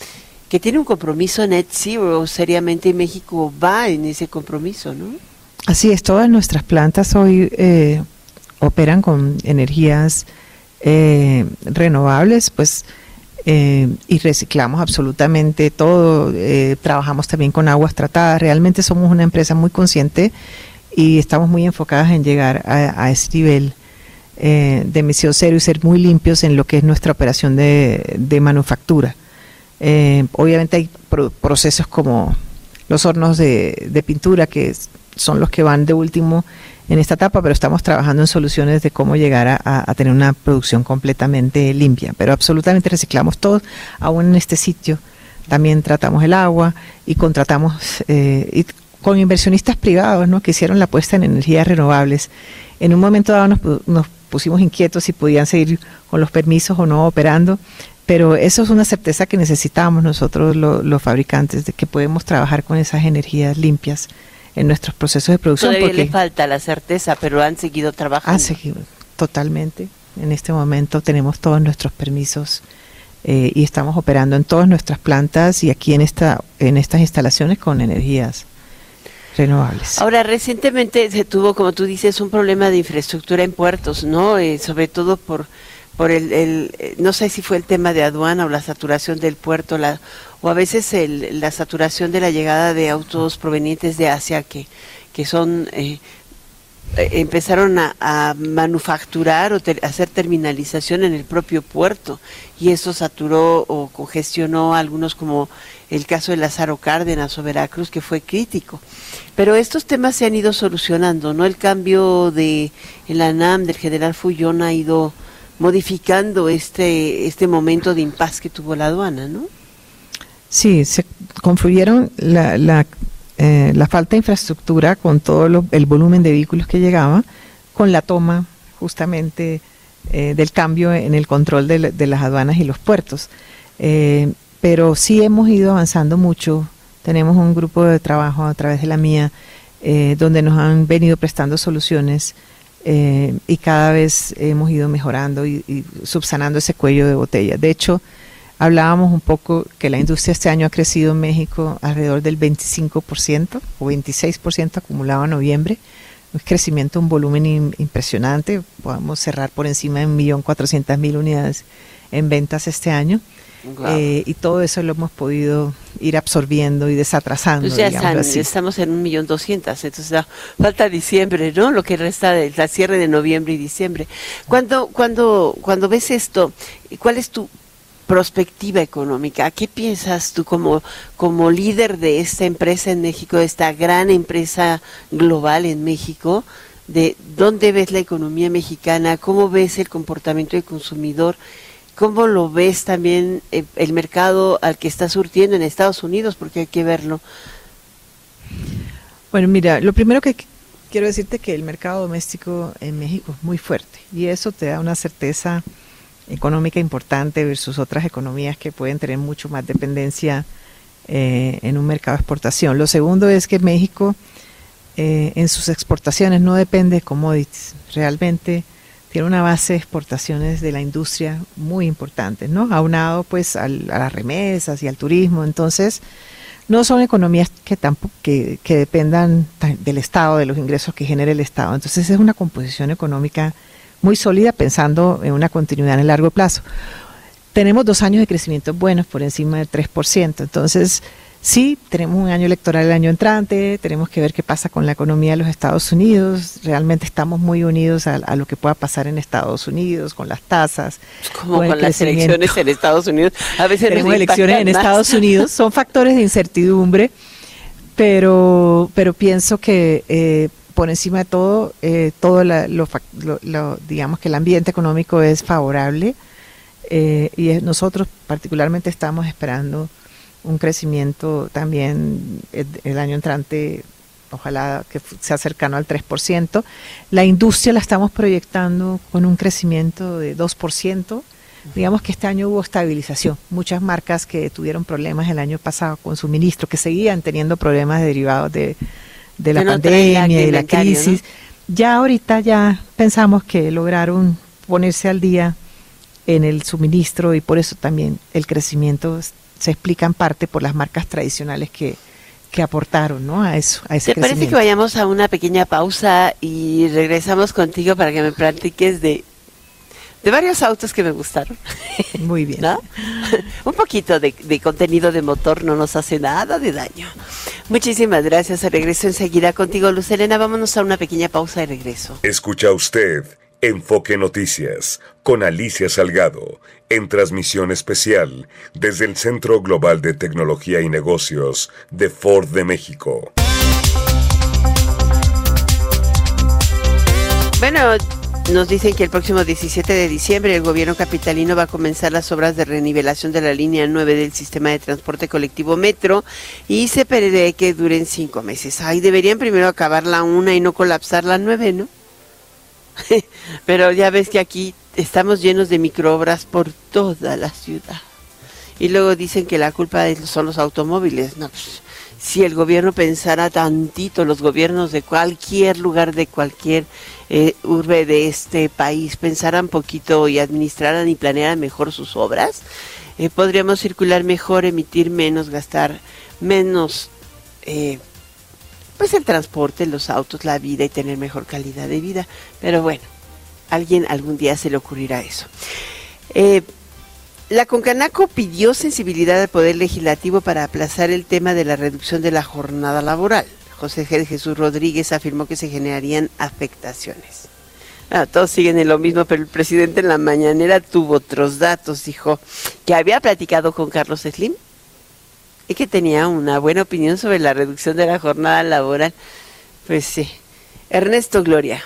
que tiene un compromiso net zero seriamente y México va en ese compromiso, ¿no? Así es, todas nuestras plantas hoy eh, operan con energías renovables, pues eh, y reciclamos absolutamente todo. Eh, trabajamos también con aguas tratadas. Realmente somos una empresa muy consciente y estamos muy enfocadas en llegar a, ese nivel eh, de emisión cero y ser muy limpios en lo que es nuestra operación de, manufactura. obviamente hay procesos como los hornos de, de pintura que son los que van de último en esta etapa, pero estamos trabajando en soluciones de cómo llegar a, tener una producción completamente limpia. Pero absolutamente reciclamos todo, aún en este sitio. También tratamos el agua y contratamos eh, con inversionistas privados ¿no? que hicieron la apuesta en energías renovables. En un momento dado nos, pusimos inquietos si podían seguir con los permisos o no operando, pero eso es una certeza que necesitamos nosotros los fabricantes, de que podemos trabajar con esas energías limpias en nuestros procesos de producción. Todavía le falta la certeza, pero han seguido trabajando. Han seguido, totalmente. En este momento tenemos todos nuestros permisos eh, y estamos operando en todas nuestras plantas y aquí en, esta, en estas instalaciones con energías renovables. Ahora, recientemente se tuvo, como tú dices, un problema de infraestructura en puertos, ¿no? Eh, sobre todo por por el, el, no sé si fue el tema de aduana o la saturación del puerto, la, o a veces el, la saturación de la llegada de autos provenientes de Asia que, que son eh, eh, empezaron a, manufacturar o hacer terminalización en el propio puerto y eso saturó o congestionó a algunos como el caso de Lázaro Cárdenas o Veracruz que fue crítico. Pero estos temas se han ido solucionando, ¿no? El cambio de el ANAM del general Fullón ha ido modificando este, este momento de impas que tuvo la aduana, ¿no? Sí, se confluyeron la, la, eh, la falta de infraestructura con todo el volumen de vehículos que llegaba, con la toma justamente eh, del cambio en el control de, de, las aduanas y los puertos. Eh, pero sí hemos ido avanzando mucho. Tenemos un grupo de trabajo a través de la mía donde nos han venido prestando soluciones eh, y cada vez hemos ido mejorando y, subsanando ese cuello de botella. De hecho, hablábamos un poco que la industria este año ha crecido en México alrededor del 25% o 26% acumulado en noviembre. Un crecimiento, un volumen impresionante. Podemos cerrar por encima de 1.400.000 unidades en ventas este año. Eh, y todo eso lo hemos podido ir absorbiendo y desatrasando. Pues ya estamos en un millón doscientas, entonces falta diciembre, ¿no? Lo que resta del cierre de noviembre y diciembre. Cuando, cuando, cuando ves esto, ¿cuál es tu perspectiva económica? ¿Qué piensas tú como, como líder de esta empresa en México, de esta gran empresa global en México? de dónde ves la economía mexicana, cómo ves el comportamiento del consumidor ¿Cómo lo ves también eh, el mercado al que está surtiendo en Estados Unidos? Porque hay que verlo. Bueno, mira, lo primero que quiero decirte que el mercado doméstico en México es muy fuerte y eso te da una certeza económica importante versus otras economías que pueden tener mucho más dependencia eh, en un mercado de exportación. Lo segundo es que México eh, en sus exportaciones no depende de commodities. Realmente tiene una base de exportaciones de la industria muy importante, ¿no? Aunado pues a las remesas y al turismo. Entonces, no son economías que, tampoco, dependan del Estado, de los ingresos que genere el Estado. Entonces es una composición económica muy sólida pensando en una continuidad en el largo plazo. Tenemos dos años de crecimiento buenos, por encima del 3%. Entonces, Sí, tenemos un año electoral el año entrante, tenemos que ver qué pasa con la economía de los Estados Unidos, realmente estamos muy unidos a, lo que pueda pasar en Estados Unidos, con las tasas. Como con, las elecciones en Estados Unidos. A veces tenemos elecciones en Estados Unidos, son factores de incertidumbre, pero, pero pienso que eh, por encima de todo, eh, todo lo, digamos que el ambiente económico es favorable eh, y nosotros particularmente estamos esperando un crecimiento también el, año entrante, ojalá que sea cercano al 3%. La industria la estamos proyectando con un crecimiento de 2%. Digamos que este año hubo estabilización. Muchas marcas que tuvieron problemas el año pasado con suministro, que seguían teniendo problemas derivados de, la pandemia y de la crisis. Ya ahorita ya pensamos que lograron ponerse al día en el suministro y por eso también el crecimiento se explica en parte por las marcas tradicionales que, que aportaron ¿no? a eso. A ese ¿Te parece que vayamos a una pequeña pausa y regresamos contigo para que me platiques de, de varios autos que me gustaron? [LAUGHS] Muy bien. [LAUGHS] Un poquito de, de, contenido de motor no nos hace nada de daño. Muchísimas gracias. Regreso enseguida contigo, Luz Elena. Vámonos a una pequeña pausa y regreso. Escucha usted Enfoque Noticias con Alicia Salgado en transmisión especial desde el Centro Global de Tecnología y Negocios de Ford de México. Bueno, nos dicen que el próximo 17 de diciembre el gobierno capitalino va a comenzar las obras de renivelación de la línea 9 del sistema de transporte colectivo Metro y se prevé que duren cinco meses. Ahí deberían primero acabar la una y no colapsar la 9, ¿no? [LAUGHS] Pero ya ves que aquí estamos llenos de microobras por toda la ciudad. Y luego dicen que la culpa son los automóviles. No, pues, si el gobierno pensara tantito, los gobiernos de cualquier lugar, de cualquier eh, urbe de este país, pensaran poquito y administraran y planearan mejor sus obras, eh, podríamos circular mejor, emitir menos, gastar menos eh, pues el transporte, los autos, la vida y tener mejor calidad de vida. Pero bueno, alguien algún día se le ocurrirá eso. Eh, la Concanaco pidió sensibilidad al Poder Legislativo para aplazar el tema de la reducción de la jornada laboral. José. Jesús Rodríguez afirmó que se generarían afectaciones. todos siguen en lo mismo, pero el presidente en la mañanera tuvo otros datos. Dijo que había platicado con Carlos Slim y que tenía una buena opinión sobre la reducción de la jornada laboral. Pues sí. Ernesto Gloria.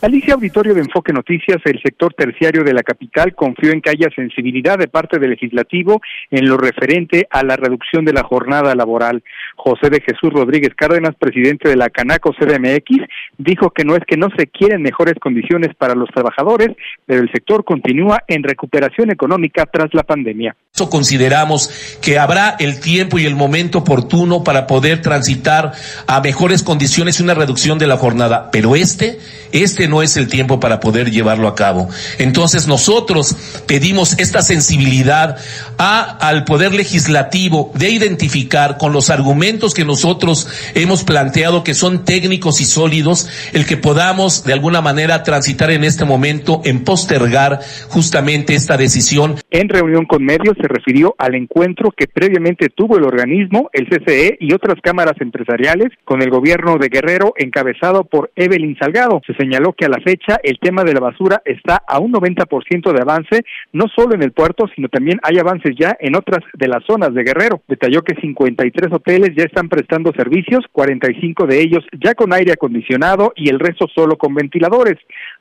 Alicia Auditorio de Enfoque Noticias, el sector terciario de la capital confió en que haya sensibilidad de parte del legislativo en lo referente a la reducción de la jornada laboral. José de Jesús Rodríguez Cárdenas, presidente de la Canaco CDMX, dijo que no es que no se quieren mejores condiciones para los trabajadores, pero el sector continúa en recuperación económica tras la pandemia. Consideramos que habrá el tiempo y el momento oportuno para poder transitar a mejores condiciones y una reducción de la jornada, pero este, este no es el tiempo para poder llevarlo a cabo. Entonces nosotros pedimos esta sensibilidad a, al Poder Legislativo de identificar con los argumentos que nosotros hemos planteado que son técnicos y sólidos, el que podamos de alguna manera transitar en este momento en postergar justamente esta decisión. En reunión con medios se refirió al encuentro que previamente tuvo el organismo, el CCE y otras cámaras empresariales con el gobierno de Guerrero encabezado por Evelyn Salgado. Se señaló que a la fecha el tema de la basura está a un 90% de avance, no solo en el puerto, sino también hay avances ya en otras de las zonas de Guerrero. Detalló que 53 hoteles ya están prestando servicios, 45 de ellos ya con aire acondicionado y el resto solo con ventiladores.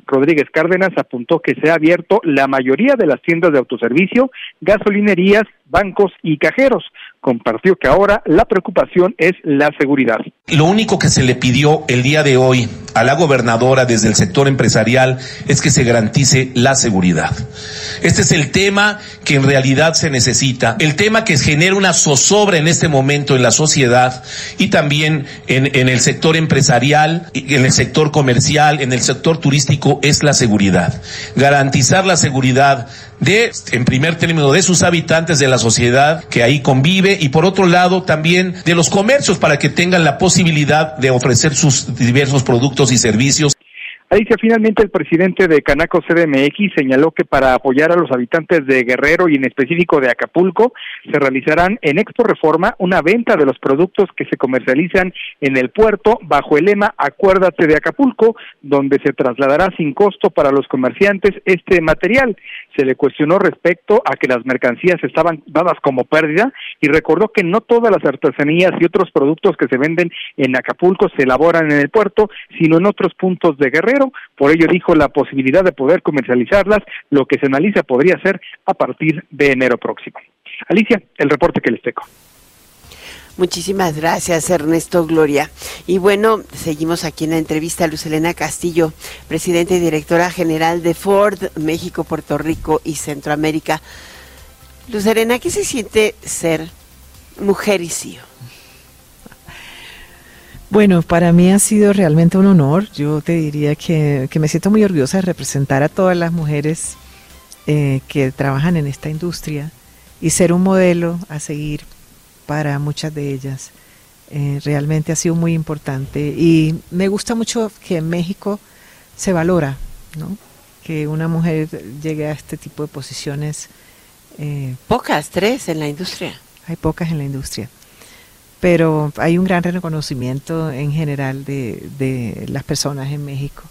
Rodríguez Cárdenas apuntó que se ha abierto la mayoría de las tiendas de autoservicio, gasolinerías, bancos y cajeros. Compartió que ahora la preocupación es la seguridad. Lo único que se le pidió el día de hoy a la gobernadora desde el sector empresarial es que se garantice la seguridad. Este es el tema que en realidad se necesita, el tema que genera una zozobra en este momento en la sociedad y también en, el sector empresarial, en el sector comercial, en el sector turístico es la seguridad. Garantizar la seguridad de, en primer término, de sus habitantes, de la sociedad que ahí convive y por otro lado también de los comercios para que tengan la posibilidad de ofrecer sus diversos productos y servicios. Alicia, finalmente el presidente de Canaco CDMX señaló que para apoyar a los habitantes de Guerrero y en específico de Acapulco, se realizarán en Expo Reforma una venta de los productos que se comercializan en el puerto bajo el lema Acuérdate de Acapulco, donde se trasladará sin costo para los comerciantes este material. Se le cuestionó respecto a que las mercancías estaban dadas como pérdida y recordó que no todas las artesanías y otros productos que se venden en Acapulco se elaboran en el puerto, sino en otros puntos de Guerrero por ello dijo la posibilidad de poder comercializarlas, lo que se analiza podría ser a partir de enero próximo. Alicia, el reporte que les tengo. Muchísimas gracias, Ernesto Gloria. Y bueno, seguimos aquí en la entrevista a Luz Elena Castillo, presidenta y directora general de Ford México, Puerto Rico y Centroamérica. Luz Elena, ¿qué se siente ser mujer y CEO? Bueno, para mí ha sido realmente un honor. Yo te diría que, me siento muy orgullosa de representar a todas las mujeres eh, que trabajan en esta industria y ser un modelo a seguir para muchas de ellas. Eh, realmente ha sido muy importante y me gusta mucho que en México se valora, ¿no? que una mujer llegue a este tipo de posiciones. Eh, pocas, tres en la industria. Hay pocas en la industria pero hay un gran reconocimiento en general de, las personas en México,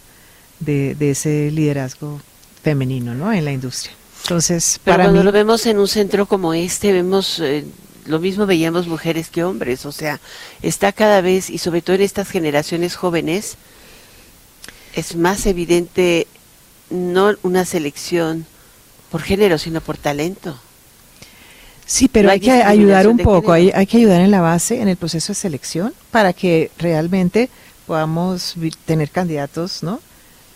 de, ese liderazgo femenino ¿no? en la industria. Entonces, pero cuando lo vemos en un centro como este, vemos eh, lo mismo veíamos mujeres que hombres, o sea, está cada vez, y sobre todo en estas generaciones jóvenes, es más evidente no una selección por género, sino por talento. Sí, pero hay, que ayudar un poco, hay, hay, que ayudar en la base, en el proceso de selección, para que realmente podamos tener candidatos, ¿no?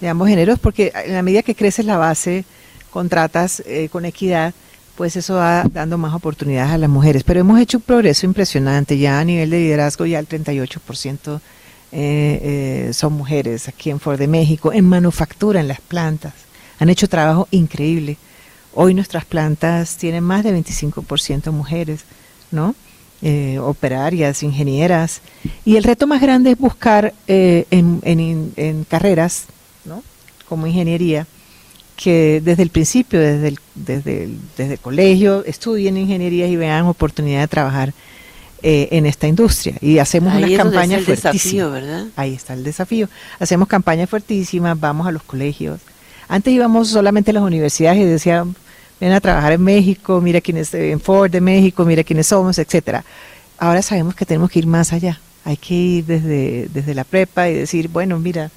De ambos géneros, porque en la medida que crece la base, contratas eh, con equidad, pues eso va dando más oportunidades a las mujeres. Pero hemos hecho un progreso impresionante, ya a nivel de liderazgo ya el 38% eh, eh, son mujeres aquí en Ford de México, en manufactura, en las plantas. Han hecho trabajo increíble Hoy nuestras plantas tienen más de 25% mujeres, ¿no? Eh, operarias, ingenieras. Y el reto más grande es buscar eh, en, carreras, ¿no? Como ingeniería, que desde el principio, desde el, desde desde el colegio, estudien ingeniería y vean oportunidad de trabajar eh, en esta industria. Y hacemos unas campañas fuertísimas. ¿verdad? Ahí está el desafío. Hacemos campañas fuertísimas, vamos a los colegios, antes íbamos solamente a las universidades y decían, ven a trabajar en México, mira quiénes, en Ford de México, mira quiénes somos, etcétera. Ahora sabemos que tenemos que ir más allá. Hay que ir desde, desde la prepa y decir, bueno, mira,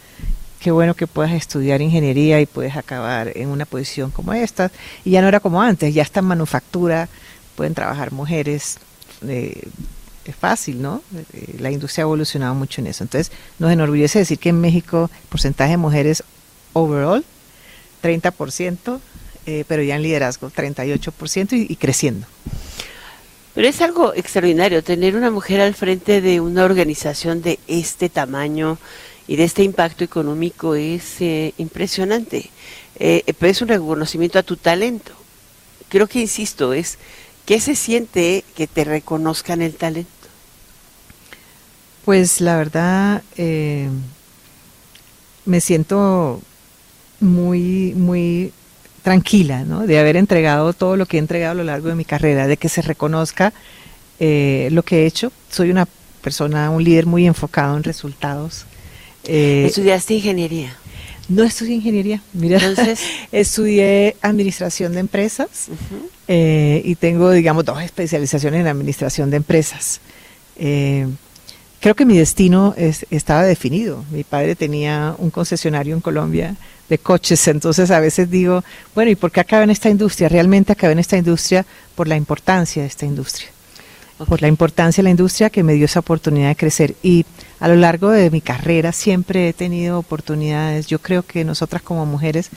qué bueno que puedas estudiar ingeniería y puedes acabar en una posición como esta. Y ya no era como antes, ya está en manufactura, pueden trabajar mujeres. Eh, es fácil, ¿no? Eh, la industria ha evolucionado mucho en eso. Entonces, nos enorgullece decir que en México el porcentaje de mujeres overall 30%, eh, pero ya en liderazgo 38% y, y creciendo. Pero es algo extraordinario tener una mujer al frente de una organización de este tamaño y de este impacto económico es eh, impresionante. Eh, pero es un reconocimiento a tu talento. Creo que, insisto, es ¿qué se siente que te reconozcan el talento? Pues la verdad, me siento muy, muy tranquila, ¿no? De haber entregado todo lo que he entregado a lo largo de mi carrera, de que se reconozca eh, lo que he hecho. Soy una persona, un líder muy enfocado en resultados. Eh, ¿Estudiaste ingeniería? No estudié ingeniería, mira, Entonces, [LAUGHS] estudié administración de empresas eh, y tengo, digamos, dos especializaciones en administración de empresas. creo que mi destino estaba definido. Mi padre tenía un concesionario en Colombia de coches. Entonces a veces digo, bueno, ¿y por qué acaba en esta industria? Realmente acaba en esta industria por la importancia de esta industria. por la importancia de la industria que me dio esa oportunidad de crecer. Y a lo largo de mi carrera siempre he tenido oportunidades. Yo creo que nosotras como mujeres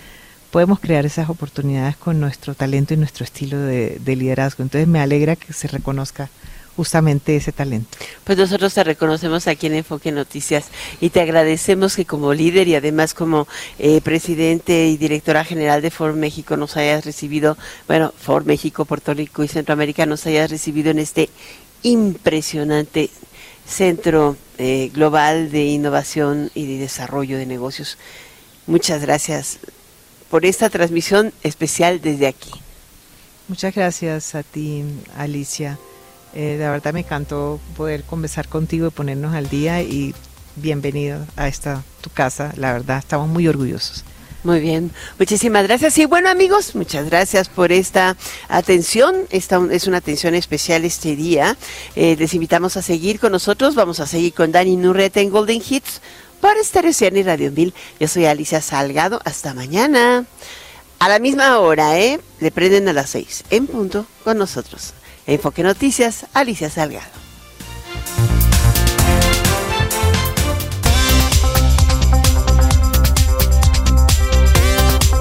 podemos crear esas oportunidades con nuestro talento y nuestro estilo de, de liderazgo. Entonces me alegra que se reconozca justamente ese talento. Pues nosotros te reconocemos aquí en Enfoque Noticias y te agradecemos que como líder y además como eh, presidente y directora general de Ford México nos hayas recibido, bueno, Ford México, Puerto Rico y Centroamérica nos hayas recibido en este impresionante centro eh, global de innovación y de desarrollo de negocios. Muchas gracias por esta transmisión especial desde aquí. Muchas gracias a ti, Alicia. Eh, de verdad me encantó poder conversar contigo y ponernos al día y bienvenido a esta tu casa. La verdad, estamos muy orgullosos. Muy bien, muchísimas gracias. Y bueno amigos, muchas gracias por esta atención. Esta es una atención especial este día. Eh, les invitamos a seguir con nosotros. Vamos a seguir con Dani Nurreta en Golden Hits para Stereo y Radio Mil. Yo soy Alicia Salgado. Hasta mañana. A la misma hora, ¿eh? Le prenden a las seis, en punto, con nosotros. Enfoque Noticias, Alicia Salgado.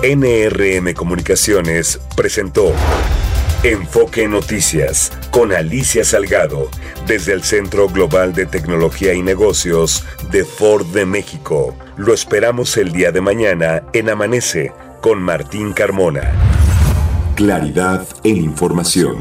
NRM Comunicaciones presentó Enfoque Noticias con Alicia Salgado desde el Centro Global de Tecnología y Negocios de Ford de México. Lo esperamos el día de mañana en Amanece con Martín Carmona. Claridad en información.